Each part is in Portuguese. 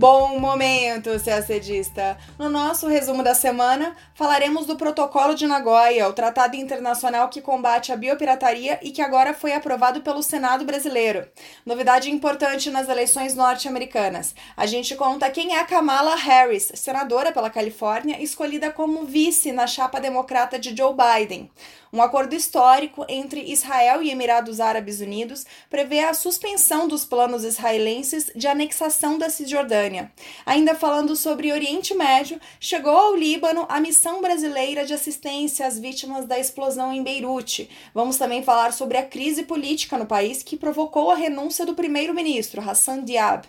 Bom momento, CACDista! No nosso resumo da semana, falaremos do Protocolo de Nagoya, o tratado internacional que combate a biopirataria e que agora foi aprovado pelo Senado brasileiro. Novidade importante nas eleições norte-americanas. A gente conta quem é Kamala Harris, senadora pela Califórnia, escolhida como vice na chapa democrata de Joe Biden. Um acordo histórico entre Israel e Emirados Árabes Unidos prevê a suspensão dos planos israelenses de anexação da Cisjordânia. Ainda falando sobre Oriente Médio, chegou ao Líbano a missão brasileira de assistência às vítimas da explosão em Beirute. Vamos também falar sobre a crise política no país que provocou a renúncia do primeiro-ministro Hassan Diab.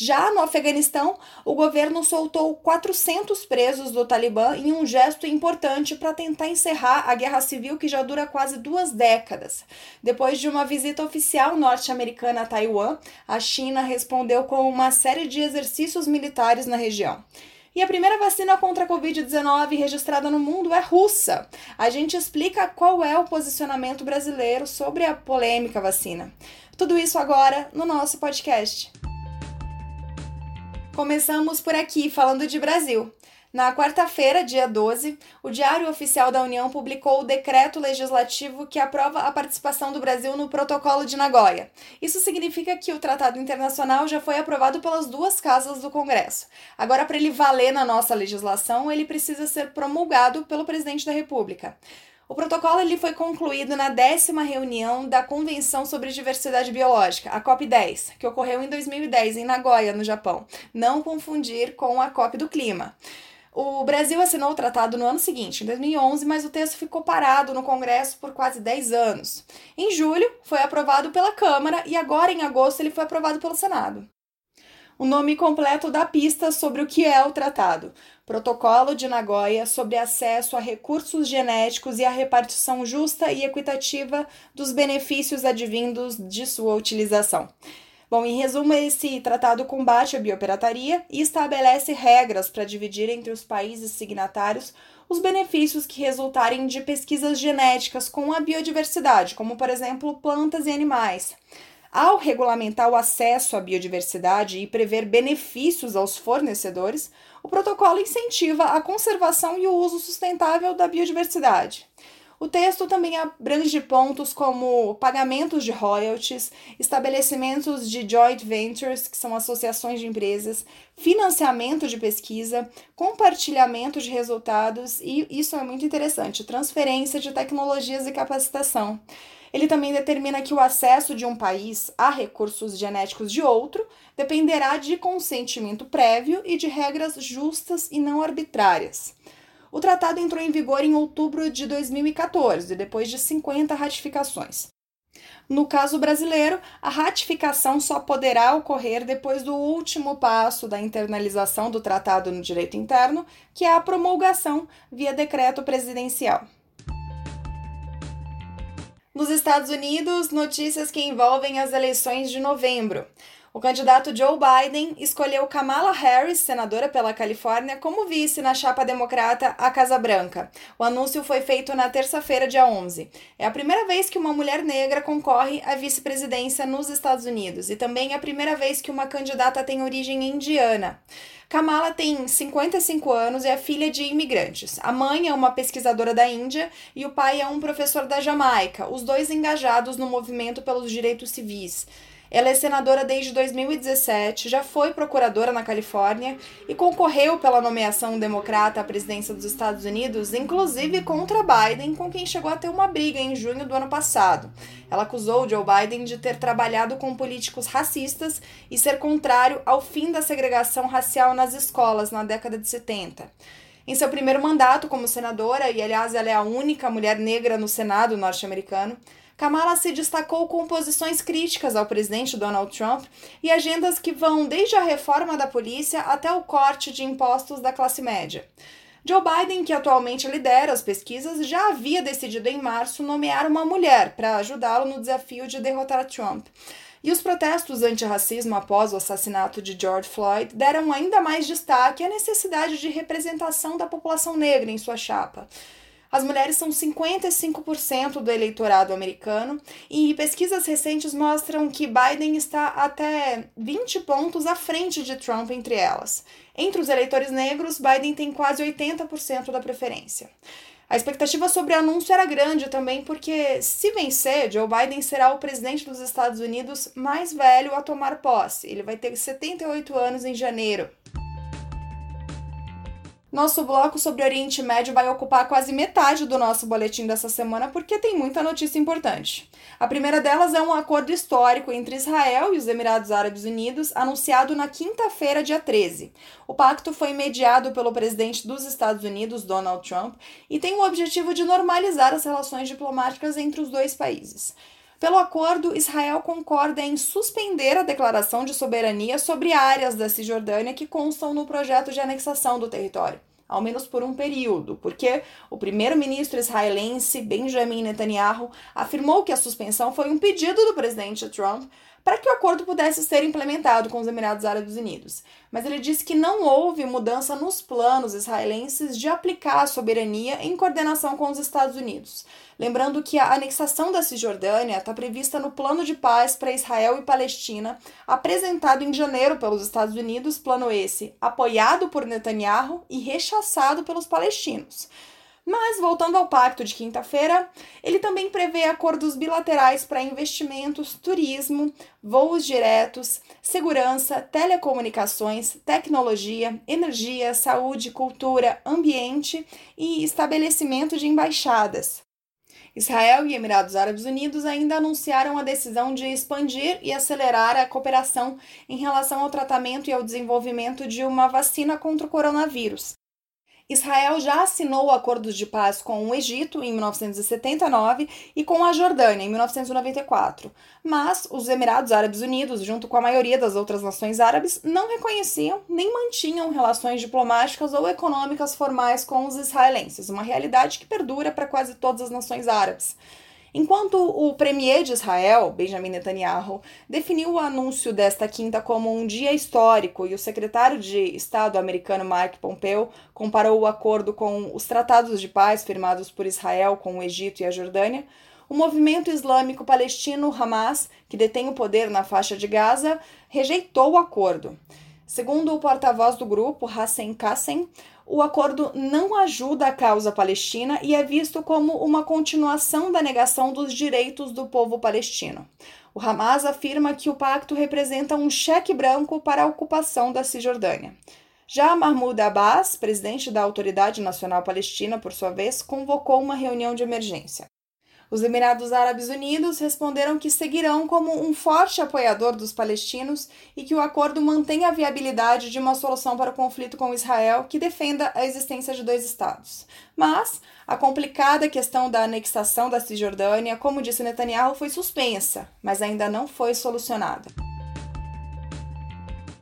Já no Afeganistão, o governo soltou 400 presos do Talibã em um gesto importante para tentar encerrar a guerra civil que já dura quase duas décadas. Depois de uma visita oficial norte-americana a Taiwan, a China respondeu com uma série de exercícios militares na região. E a primeira vacina contra a Covid-19 registrada no mundo é russa. A gente explica qual é o posicionamento brasileiro sobre a polêmica vacina. Tudo isso agora no nosso podcast. Começamos por aqui, falando de Brasil. Na quarta-feira, dia 12, o Diário Oficial da União publicou o decreto legislativo que aprova a participação do Brasil no Protocolo de Nagoya. Isso significa que o tratado internacional já foi aprovado pelas duas casas do Congresso. Agora, para ele valer na nossa legislação, ele precisa ser promulgado pelo presidente da República. O protocolo ele foi concluído na décima reunião da Convenção sobre Diversidade Biológica, a COP10, que ocorreu em 2010 em Nagoya, no Japão. Não confundir com a COP do Clima. O Brasil assinou o tratado no ano seguinte, em 2011, mas o texto ficou parado no Congresso por quase 10 anos. Em julho, foi aprovado pela Câmara e agora, em agosto, ele foi aprovado pelo Senado o nome completo da pista sobre o que é o tratado. Protocolo de Nagoya sobre acesso a recursos genéticos e a repartição justa e equitativa dos benefícios advindos de sua utilização. Bom, em resumo, esse tratado combate a biopirataria e estabelece regras para dividir entre os países signatários os benefícios que resultarem de pesquisas genéticas com a biodiversidade, como, por exemplo, plantas e animais. Ao regulamentar o acesso à biodiversidade e prever benefícios aos fornecedores, o protocolo incentiva a conservação e o uso sustentável da biodiversidade. O texto também abrange pontos como pagamentos de royalties, estabelecimentos de joint ventures, que são associações de empresas, financiamento de pesquisa, compartilhamento de resultados e isso é muito interessante, transferência de tecnologias e capacitação. Ele também determina que o acesso de um país a recursos genéticos de outro dependerá de consentimento prévio e de regras justas e não arbitrárias. O tratado entrou em vigor em outubro de 2014, depois de 50 ratificações. No caso brasileiro, a ratificação só poderá ocorrer depois do último passo da internalização do tratado no direito interno, que é a promulgação via decreto presidencial. Nos Estados Unidos, notícias que envolvem as eleições de novembro. O candidato Joe Biden escolheu Kamala Harris, senadora pela Califórnia, como vice na chapa democrata à Casa Branca. O anúncio foi feito na terça-feira, dia 11. É a primeira vez que uma mulher negra concorre à vice-presidência nos Estados Unidos e também é a primeira vez que uma candidata tem origem indiana. Kamala tem 55 anos e é filha de imigrantes. A mãe é uma pesquisadora da Índia e o pai é um professor da Jamaica, os dois engajados no movimento pelos direitos civis. Ela é senadora desde 2017, já foi procuradora na Califórnia e concorreu pela nomeação democrata à presidência dos Estados Unidos, inclusive contra Biden, com quem chegou a ter uma briga em junho do ano passado. Ela acusou Joe Biden de ter trabalhado com políticos racistas e ser contrário ao fim da segregação racial nas escolas na década de 70. Em seu primeiro mandato como senadora, e aliás ela é a única mulher negra no Senado norte-americano, Kamala se destacou com posições críticas ao presidente Donald Trump e agendas que vão desde a reforma da polícia até o corte de impostos da classe média. Joe Biden, que atualmente lidera as pesquisas, já havia decidido em março nomear uma mulher para ajudá-lo no desafio de derrotar Trump. E os protestos antirracismo após o assassinato de George Floyd deram ainda mais destaque à necessidade de representação da população negra em sua chapa. As mulheres são 55% do eleitorado americano e pesquisas recentes mostram que Biden está até 20 pontos à frente de Trump entre elas. Entre os eleitores negros, Biden tem quase 80% da preferência. A expectativa sobre o anúncio era grande também, porque se vencer, Joe Biden será o presidente dos Estados Unidos mais velho a tomar posse. Ele vai ter 78 anos em janeiro. Nosso bloco sobre Oriente Médio vai ocupar quase metade do nosso boletim dessa semana porque tem muita notícia importante. A primeira delas é um acordo histórico entre Israel e os Emirados Árabes Unidos, anunciado na quinta-feira, dia 13. O pacto foi mediado pelo presidente dos Estados Unidos, Donald Trump, e tem o objetivo de normalizar as relações diplomáticas entre os dois países. Pelo acordo, Israel concorda em suspender a declaração de soberania sobre áreas da Cisjordânia que constam no projeto de anexação do território, ao menos por um período, porque o primeiro-ministro israelense Benjamin Netanyahu afirmou que a suspensão foi um pedido do presidente Trump para que o acordo pudesse ser implementado com os Emirados Árabes Unidos. Mas ele disse que não houve mudança nos planos israelenses de aplicar a soberania em coordenação com os Estados Unidos. Lembrando que a anexação da Cisjordânia está prevista no Plano de Paz para Israel e Palestina, apresentado em janeiro pelos Estados Unidos, plano esse apoiado por Netanyahu e rechaçado pelos palestinos. Mas, voltando ao pacto de quinta-feira, ele também prevê acordos bilaterais para investimentos, turismo, voos diretos, segurança, telecomunicações, tecnologia, energia, saúde, cultura, ambiente e estabelecimento de embaixadas. Israel e Emirados Árabes Unidos ainda anunciaram a decisão de expandir e acelerar a cooperação em relação ao tratamento e ao desenvolvimento de uma vacina contra o coronavírus, Israel já assinou acordos de paz com o Egito em 1979 e com a Jordânia em 1994, mas os Emirados Árabes Unidos, junto com a maioria das outras nações árabes, não reconheciam nem mantinham relações diplomáticas ou econômicas formais com os israelenses, uma realidade que perdura para quase todas as nações árabes. Enquanto o premier de Israel, Benjamin Netanyahu, definiu o anúncio desta quinta como um dia histórico e o secretário de Estado americano Mark Pompeo comparou o acordo com os tratados de paz firmados por Israel com o Egito e a Jordânia, o movimento islâmico palestino Hamas, que detém o poder na faixa de Gaza, rejeitou o acordo. Segundo o porta-voz do grupo, Hassan Kassem, o acordo não ajuda a causa palestina e é visto como uma continuação da negação dos direitos do povo palestino. O Hamas afirma que o pacto representa um cheque branco para a ocupação da Cisjordânia. Já Mahmoud Abbas, presidente da Autoridade Nacional Palestina, por sua vez, convocou uma reunião de emergência. Os Emirados Árabes Unidos responderam que seguirão como um forte apoiador dos palestinos e que o acordo mantém a viabilidade de uma solução para o conflito com Israel que defenda a existência de dois Estados. Mas a complicada questão da anexação da Cisjordânia, como disse Netanyahu, foi suspensa, mas ainda não foi solucionada.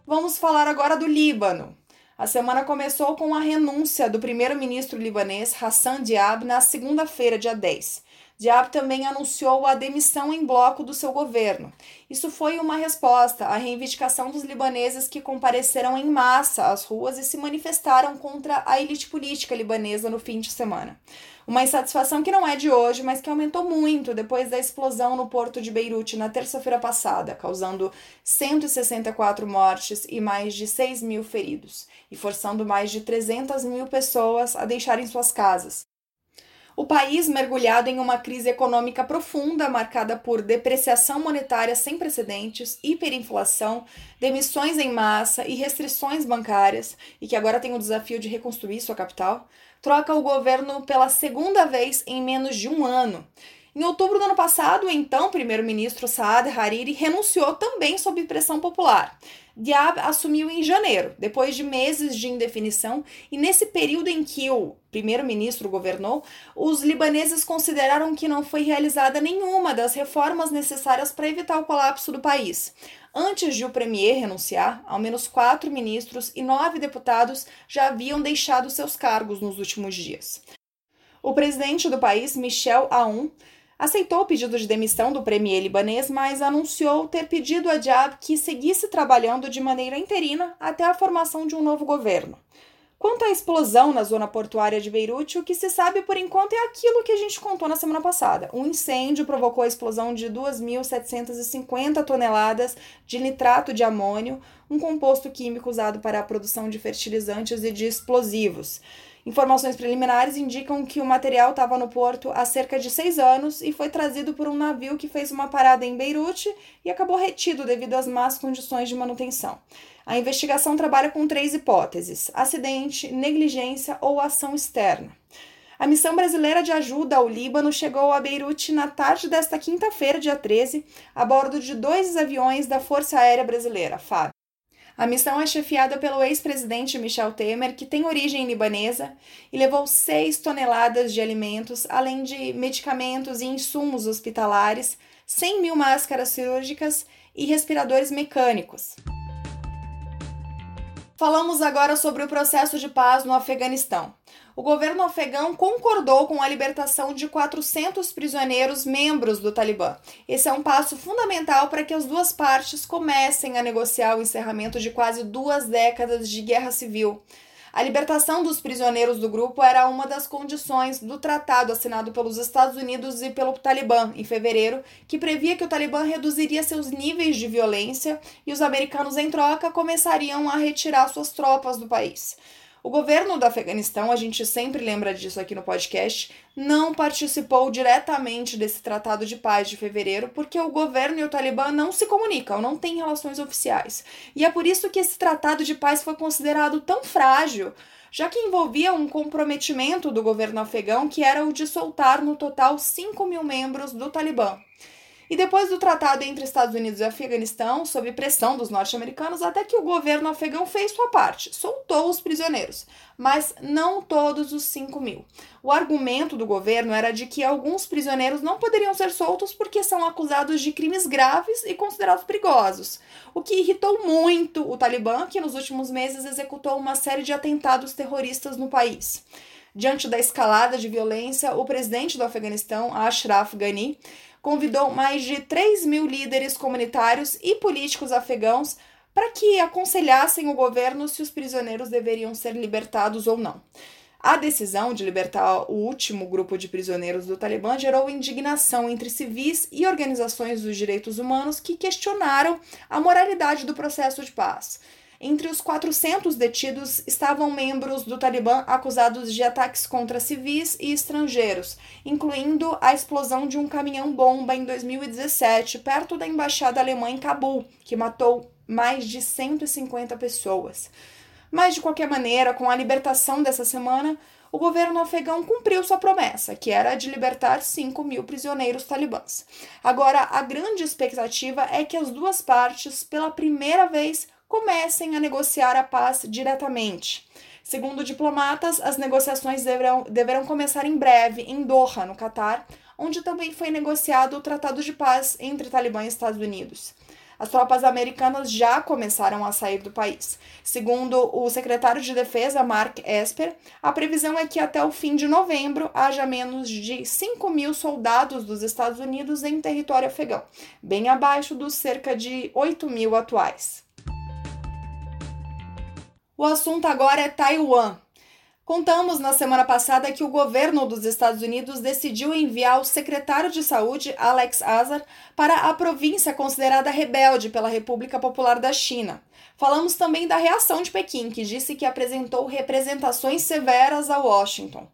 Vamos falar agora do Líbano. A semana começou com a renúncia do primeiro-ministro libanês Hassan Diab na segunda-feira, dia 10. Diab também anunciou a demissão em bloco do seu governo. Isso foi uma resposta à reivindicação dos libaneses que compareceram em massa às ruas e se manifestaram contra a elite política libanesa no fim de semana. Uma insatisfação que não é de hoje, mas que aumentou muito depois da explosão no porto de Beirute na terça-feira passada, causando 164 mortes e mais de 6 mil feridos, e forçando mais de 300 mil pessoas a deixarem suas casas o país mergulhado em uma crise econômica profunda, marcada por depreciação monetária sem precedentes, hiperinflação, demissões em massa e restrições bancárias, e que agora tem o desafio de reconstruir sua capital, troca o governo pela segunda vez em menos de um ano. Em outubro do ano passado, o então primeiro-ministro Saad Hariri renunciou também sob pressão popular. Diab assumiu em janeiro, depois de meses de indefinição, e nesse período em que o primeiro-ministro governou, os libaneses consideraram que não foi realizada nenhuma das reformas necessárias para evitar o colapso do país. Antes de o premier renunciar, ao menos quatro ministros e nove deputados já haviam deixado seus cargos nos últimos dias. O presidente do país, Michel Aoun, aceitou o pedido de demissão do premier libanês, mas anunciou ter pedido a Diab que seguisse trabalhando de maneira interina até a formação de um novo governo. Quanto à explosão na zona portuária de Beirute, o que se sabe por enquanto é aquilo que a gente contou na semana passada. Um incêndio provocou a explosão de 2.750 toneladas de nitrato de amônio, um composto químico usado para a produção de fertilizantes e de explosivos. Informações preliminares indicam que o material estava no porto há cerca de seis anos e foi trazido por um navio que fez uma parada em Beirute e acabou retido devido às más condições de manutenção. A investigação trabalha com três hipóteses: acidente, negligência ou ação externa. A missão brasileira de ajuda ao Líbano chegou a Beirute na tarde desta quinta-feira, dia 13, a bordo de dois aviões da Força Aérea Brasileira, FAB. A missão é chefiada pelo ex-presidente Michel Temer, que tem origem libanesa, e levou 6 toneladas de alimentos, além de medicamentos e insumos hospitalares, 100 mil máscaras cirúrgicas e respiradores mecânicos. Falamos agora sobre o processo de paz no Afeganistão o governo afegão concordou com a libertação de 400 prisioneiros membros do Talibã. Esse é um passo fundamental para que as duas partes comecem a negociar o encerramento de quase duas décadas de guerra civil. A libertação dos prisioneiros do grupo era uma das condições do tratado assinado pelos Estados Unidos e pelo Talibã em fevereiro, que previa que o Talibã reduziria seus níveis de violência e os americanos, em troca, começariam a retirar suas tropas do país. O governo do Afeganistão, a gente sempre lembra disso aqui no podcast, não participou diretamente desse tratado de paz de fevereiro, porque o governo e o Talibã não se comunicam, não têm relações oficiais. E é por isso que esse tratado de paz foi considerado tão frágil, já que envolvia um comprometimento do governo afegão que era o de soltar no total 5 mil membros do Talibã. E depois do tratado entre Estados Unidos e Afeganistão, sob pressão dos norte-americanos, até que o governo afegão fez sua parte, soltou os prisioneiros, mas não todos os 5 mil. O argumento do governo era de que alguns prisioneiros não poderiam ser soltos porque são acusados de crimes graves e considerados perigosos, o que irritou muito o Talibã, que nos últimos meses executou uma série de atentados terroristas no país. Diante da escalada de violência, o presidente do Afeganistão, Ashraf Ghani, convidou mais de 3 mil líderes comunitários e políticos afegãos para que aconselhassem o governo se os prisioneiros deveriam ser libertados ou não. A decisão de libertar o último grupo de prisioneiros do Talibã gerou indignação entre civis e organizações dos direitos humanos que questionaram a moralidade do processo de paz. Entre os 400 detidos estavam membros do Talibã acusados de ataques contra civis e estrangeiros, incluindo a explosão de um caminhão-bomba em 2017, perto da embaixada alemã em Cabul, que matou mais de 150 pessoas. Mas, de qualquer maneira, com a libertação dessa semana, o governo afegão cumpriu sua promessa, que era de libertar 5 mil prisioneiros talibãs. Agora, a grande expectativa é que as duas partes, pela primeira vez, comecem a negociar a paz diretamente. Segundo diplomatas, as negociações deverão, deverão começar em breve em Doha, no Catar, onde também foi negociado o Tratado de Paz entre Talibã e Estados Unidos. As tropas americanas já começaram a sair do país. Segundo o secretário de Defesa, Mark Esper, a previsão é que até o fim de novembro haja menos de 5 mil soldados dos Estados Unidos em território afegão, bem abaixo dos cerca de 8 mil atuais. O assunto agora é Taiwan. Contamos na semana passada que o governo dos Estados Unidos decidiu enviar o secretário de Saúde, Alex Azar, para a província considerada rebelde pela República Popular da China. Falamos também da reação de Pequim, que disse que apresentou representações severas a Washington.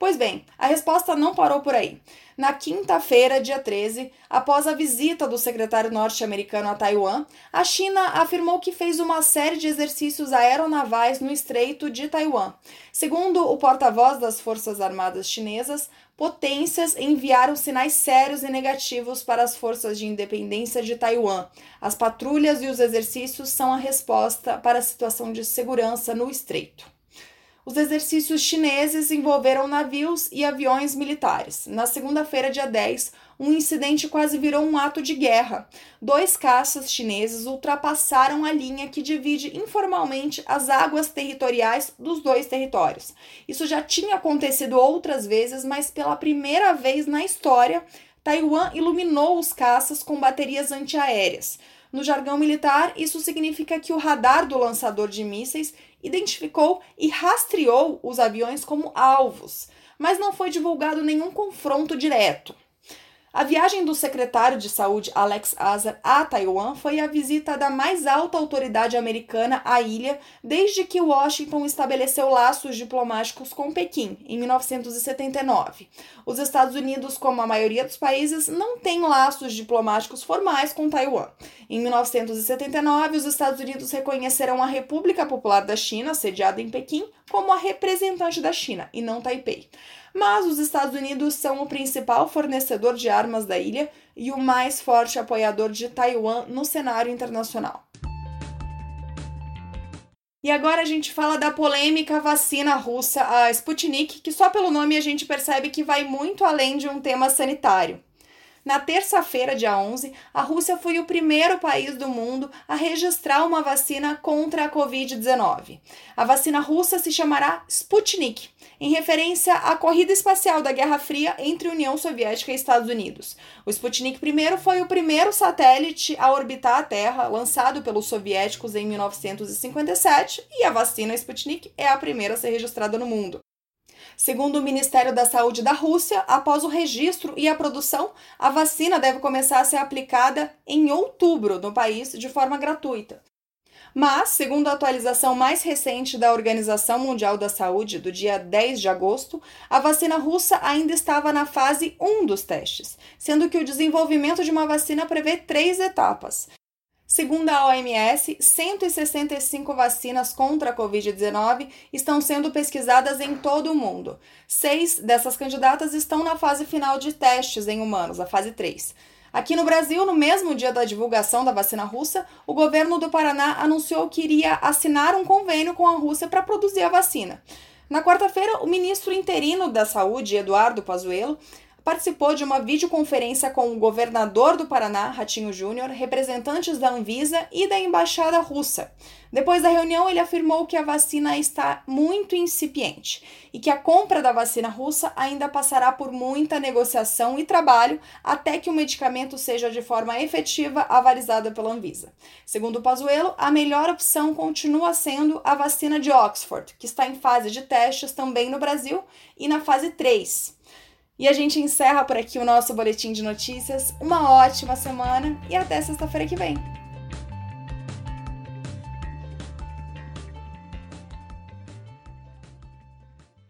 Pois bem, a resposta não parou por aí. Na quinta-feira, dia 13, após a visita do secretário norte-americano a Taiwan, a China afirmou que fez uma série de exercícios aeronavais no Estreito de Taiwan. Segundo o porta-voz das Forças Armadas Chinesas, potências enviaram sinais sérios e negativos para as forças de independência de Taiwan. As patrulhas e os exercícios são a resposta para a situação de segurança no estreito. Os exercícios chineses envolveram navios e aviões militares. Na segunda-feira, dia 10, um incidente quase virou um ato de guerra. Dois caças chineses ultrapassaram a linha que divide informalmente as águas territoriais dos dois territórios. Isso já tinha acontecido outras vezes, mas pela primeira vez na história, Taiwan iluminou os caças com baterias antiaéreas. No jargão militar, isso significa que o radar do lançador de mísseis identificou e rastreou os aviões como alvos, mas não foi divulgado nenhum confronto direto. A viagem do secretário de Saúde Alex Azar a Taiwan foi a visita da mais alta autoridade americana à ilha desde que Washington estabeleceu laços diplomáticos com Pequim, em 1979. Os Estados Unidos, como a maioria dos países, não têm laços diplomáticos formais com Taiwan. Em 1979, os Estados Unidos reconheceram a República Popular da China, sediada em Pequim, como a representante da China, e não Taipei mas os Estados Unidos são o principal fornecedor de armas da ilha e o mais forte apoiador de Taiwan no cenário internacional. E agora a gente fala da polêmica vacina russa, a Sputnik, que só pelo nome a gente percebe que vai muito além de um tema sanitário. Na terça-feira, dia 11, a Rússia foi o primeiro país do mundo a registrar uma vacina contra a Covid-19. A vacina russa se chamará Sputnik, em referência à corrida espacial da Guerra Fria entre União Soviética e Estados Unidos. O Sputnik I foi o primeiro satélite a orbitar a Terra, lançado pelos soviéticos em 1957, e a vacina Sputnik é a primeira a ser registrada no mundo. Segundo o Ministério da Saúde da Rússia, após o registro e a produção, a vacina deve começar a ser aplicada em outubro no país de forma gratuita. Mas, segundo a atualização mais recente da Organização Mundial da Saúde, do dia 10 de agosto, a vacina russa ainda estava na fase 1 dos testes, sendo que o desenvolvimento de uma vacina prevê três etapas. Segundo a OMS, 165 vacinas contra a Covid-19 estão sendo pesquisadas em todo o mundo. Seis dessas candidatas estão na fase final de testes em humanos, a fase 3. Aqui no Brasil, no mesmo dia da divulgação da vacina russa, o governo do Paraná anunciou que iria assinar um convênio com a Rússia para produzir a vacina. Na quarta-feira, o ministro interino da Saúde, Eduardo Pazuello, participou de uma videoconferência com o governador do Paraná, Ratinho Júnior, representantes da Anvisa e da embaixada russa. Depois da reunião, ele afirmou que a vacina está muito incipiente e que a compra da vacina russa ainda passará por muita negociação e trabalho até que o medicamento seja de forma efetiva avalizada pela Anvisa. Segundo Pazuello, a melhor opção continua sendo a vacina de Oxford, que está em fase de testes também no Brasil e na fase 3. E a gente encerra por aqui o nosso boletim de notícias. Uma ótima semana e até sexta-feira que vem.